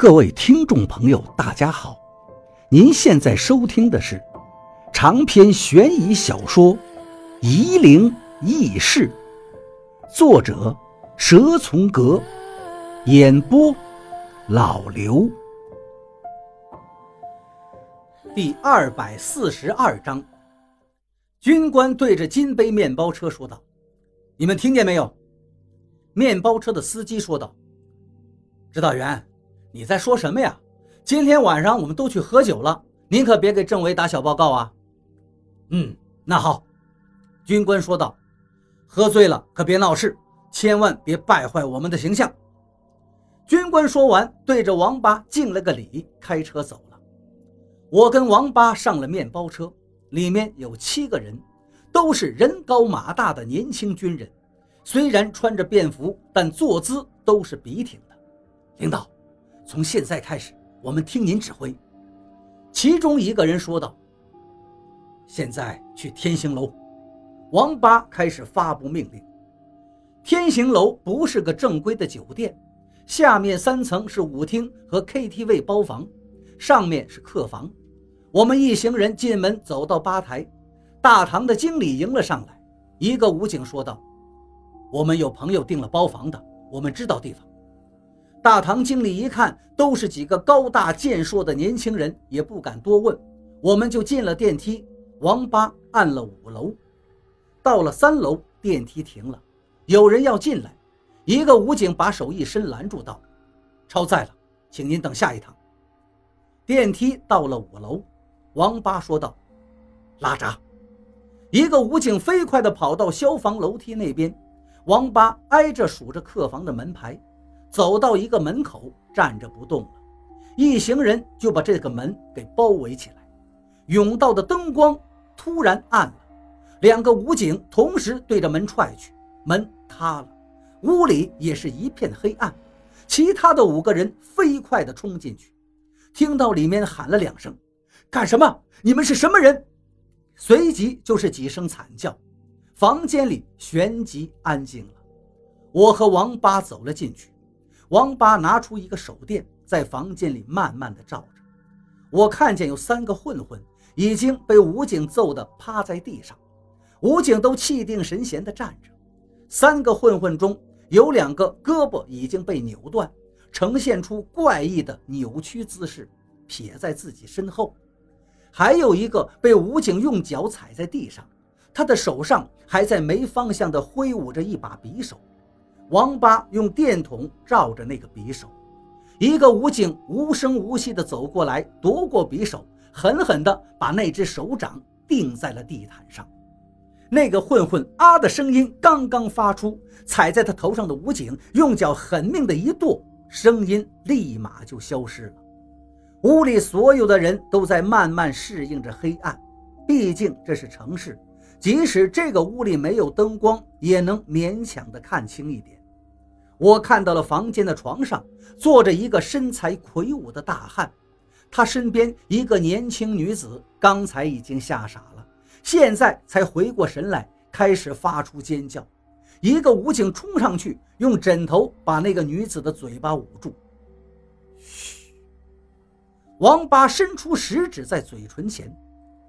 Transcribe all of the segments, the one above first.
各位听众朋友，大家好！您现在收听的是长篇悬疑小说《夷陵轶事》，作者蛇从阁，演播老刘。第二百四十二章，军官对着金杯面包车说道：“你们听见没有？”面包车的司机说道：“指导员。”你在说什么呀？今天晚上我们都去喝酒了，您可别给政委打小报告啊。嗯，那好，军官说道。喝醉了可别闹事，千万别败坏我们的形象。军官说完，对着王八敬了个礼，开车走了。我跟王八上了面包车，里面有七个人，都是人高马大的年轻军人，虽然穿着便服，但坐姿都是笔挺的。领导。从现在开始，我们听您指挥。”其中一个人说道。“现在去天行楼。”王八开始发布命令。天行楼不是个正规的酒店，下面三层是舞厅和 KTV 包房，上面是客房。我们一行人进门，走到吧台，大堂的经理迎了上来。一个武警说道：“我们有朋友订了包房的，我们知道地方。”大堂经理一看，都是几个高大健硕的年轻人，也不敢多问，我们就进了电梯。王八按了五楼，到了三楼，电梯停了，有人要进来，一个武警把手一伸，拦住道：“超载了，请您等下一趟。”电梯到了五楼，王八说道：“拉闸。”一个武警飞快地跑到消防楼梯那边，王八挨着数着客房的门牌。走到一个门口，站着不动了，一行人就把这个门给包围起来。甬道的灯光突然暗了，两个武警同时对着门踹去，门塌了，屋里也是一片黑暗。其他的五个人飞快地冲进去，听到里面喊了两声：“干什么？你们是什么人？”随即就是几声惨叫，房间里旋即安静了。我和王八走了进去。王八拿出一个手电，在房间里慢慢的照着。我看见有三个混混已经被武警揍得趴在地上，武警都气定神闲地站着。三个混混中有两个胳膊已经被扭断，呈现出怪异的扭曲姿势，撇在自己身后；还有一个被武警用脚踩在地上，他的手上还在没方向地挥舞着一把匕首。王八用电筒照着那个匕首，一个武警无声无息地走过来，夺过匕首，狠狠地把那只手掌钉在了地毯上。那个混混啊的声音刚刚发出，踩在他头上的武警用脚狠命的一跺，声音立马就消失了。屋里所有的人都在慢慢适应着黑暗，毕竟这是城市，即使这个屋里没有灯光，也能勉强的看清一点。我看到了房间的床上坐着一个身材魁梧的大汉，他身边一个年轻女子，刚才已经吓傻了，现在才回过神来，开始发出尖叫。一个武警冲上去，用枕头把那个女子的嘴巴捂住。嘘！王八伸出食指在嘴唇前，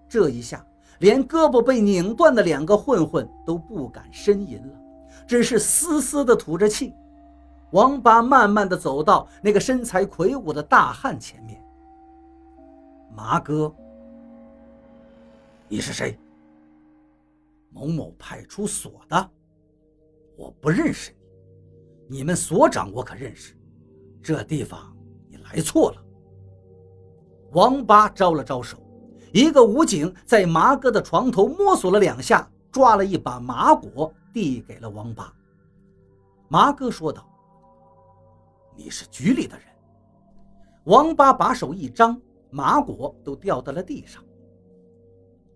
这一下连胳膊被拧断的两个混混都不敢呻吟了，只是嘶嘶地吐着气。王八慢慢的走到那个身材魁梧的大汉前面。麻哥，你是谁？某某派出所的，我不认识你。你们所长我可认识，这地方你来错了。王八招了招手，一个武警在麻哥的床头摸索了两下，抓了一把麻果递给了王八。麻哥说道。你是局里的人。王八把手一张，麻果都掉到了地上。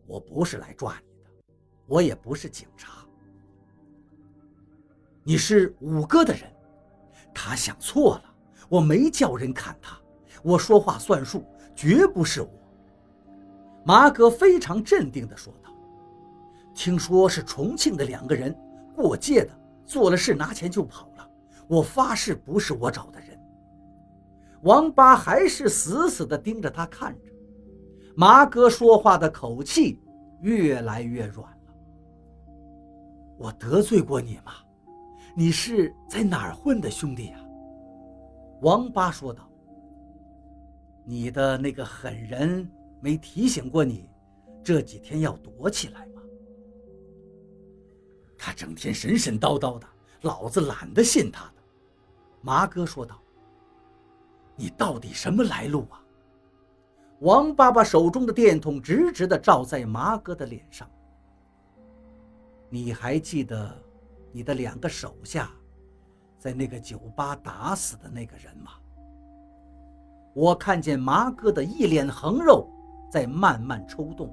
我不是来抓你的，我也不是警察。你是五哥的人，他想错了，我没叫人砍他，我说话算数，绝不是我。麻哥非常镇定地说道：“听说是重庆的两个人过界的，做了事拿钱就跑。”我发誓不是我找的人。王八还是死死地盯着他看着。麻哥说话的口气越来越软了。我得罪过你吗？你是在哪儿混的兄弟呀？王八说道。你的那个狠人没提醒过你，这几天要躲起来吗？他整天神神叨叨的，老子懒得信他。麻哥说道。你到底什么来路啊？王八把手中的电筒直直地照在麻哥的脸上。你还记得你的两个手下在那个酒吧打死的那个人吗？我看见麻哥的一脸横肉在慢慢抽动，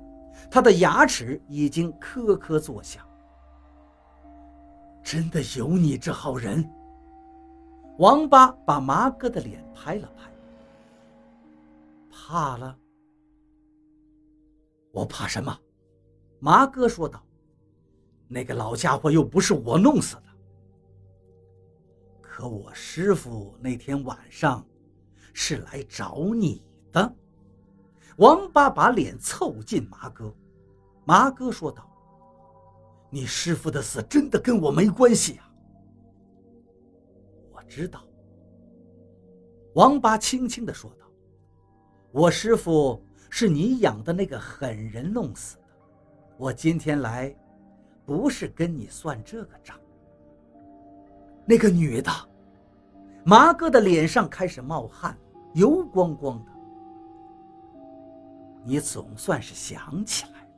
他的牙齿已经咯咯作响。真的有你这号人？王八把麻哥的脸拍了拍。怕了？我怕什么？麻哥说道。那个老家伙又不是我弄死的。可我师傅那天晚上是来找你的。王八把脸凑近麻哥，麻哥说道：“你师傅的死真的跟我没关系啊。”知道。王八轻轻地说道：“我师傅是你养的那个狠人弄死的。我今天来。”不是跟你算这个账。那个女的，麻哥的脸上开始冒汗，油光光的。你总算是想起来了。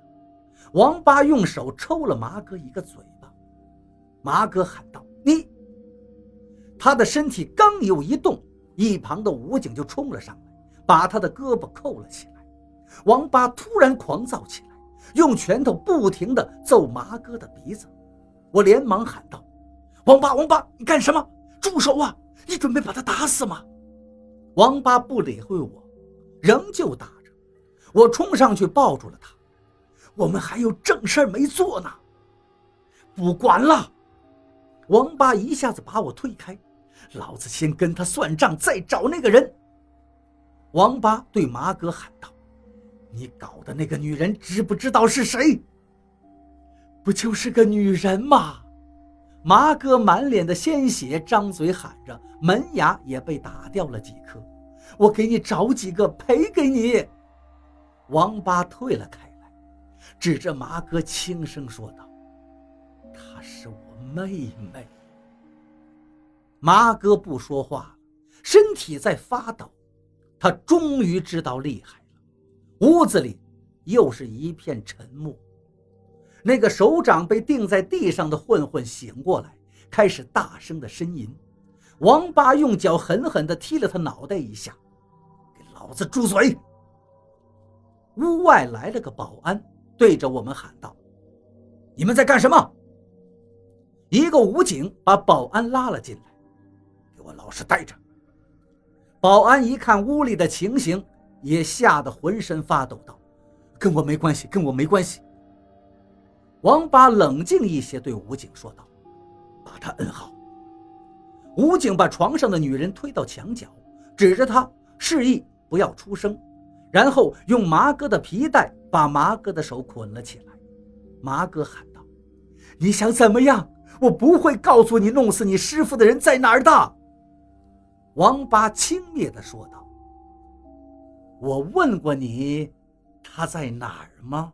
王八用手抽了麻哥一个嘴巴。麻哥喊道：“！”他的身体刚有一动，一旁的武警就冲了上来，把他的胳膊扣了起来。王八突然狂躁起来。用拳头不停地揍麻哥的鼻子，我连忙喊道：“王八，王八，你干什么？住手啊！你准备把他打死吗？”王八不理会我，仍旧打着。我冲上去抱住了他。我们还有正事没做呢。不管了！王八一下子把我推开，老子先跟他算账，再找那个人。王八对麻哥喊道。你搞的那个女人知不知道是谁？不就是个女人吗？麻哥满脸的鲜血，张嘴喊着，门牙也被打掉了几颗。我给你找几个赔给你。王八退了开来，指着麻哥轻声说道：“她是我妹妹。”麻哥不说话，身体在发抖。他终于知道厉害了。屋子里又是一片沉默。那个手掌被钉在地上的混混醒过来，开始大声的呻吟。王八用脚狠狠地踢了他脑袋一下：“给老子住嘴！”屋外来了个保安，对着我们喊道：“你们在干什么？”一个武警把保安拉了进来：“我老实待着。”保安一看屋里的情形。也吓得浑身发抖，道：“跟我没关系，跟我没关系。”王八冷静一些，对武警说道：“把他摁好。”武警把床上的女人推到墙角，指着他示意不要出声，然后用麻哥的皮带把麻哥的手捆了起来。麻哥喊道：“你想怎么样？我不会告诉你弄死你师傅的人在哪儿的。”王八轻蔑地说道。我问过你，他在哪儿吗？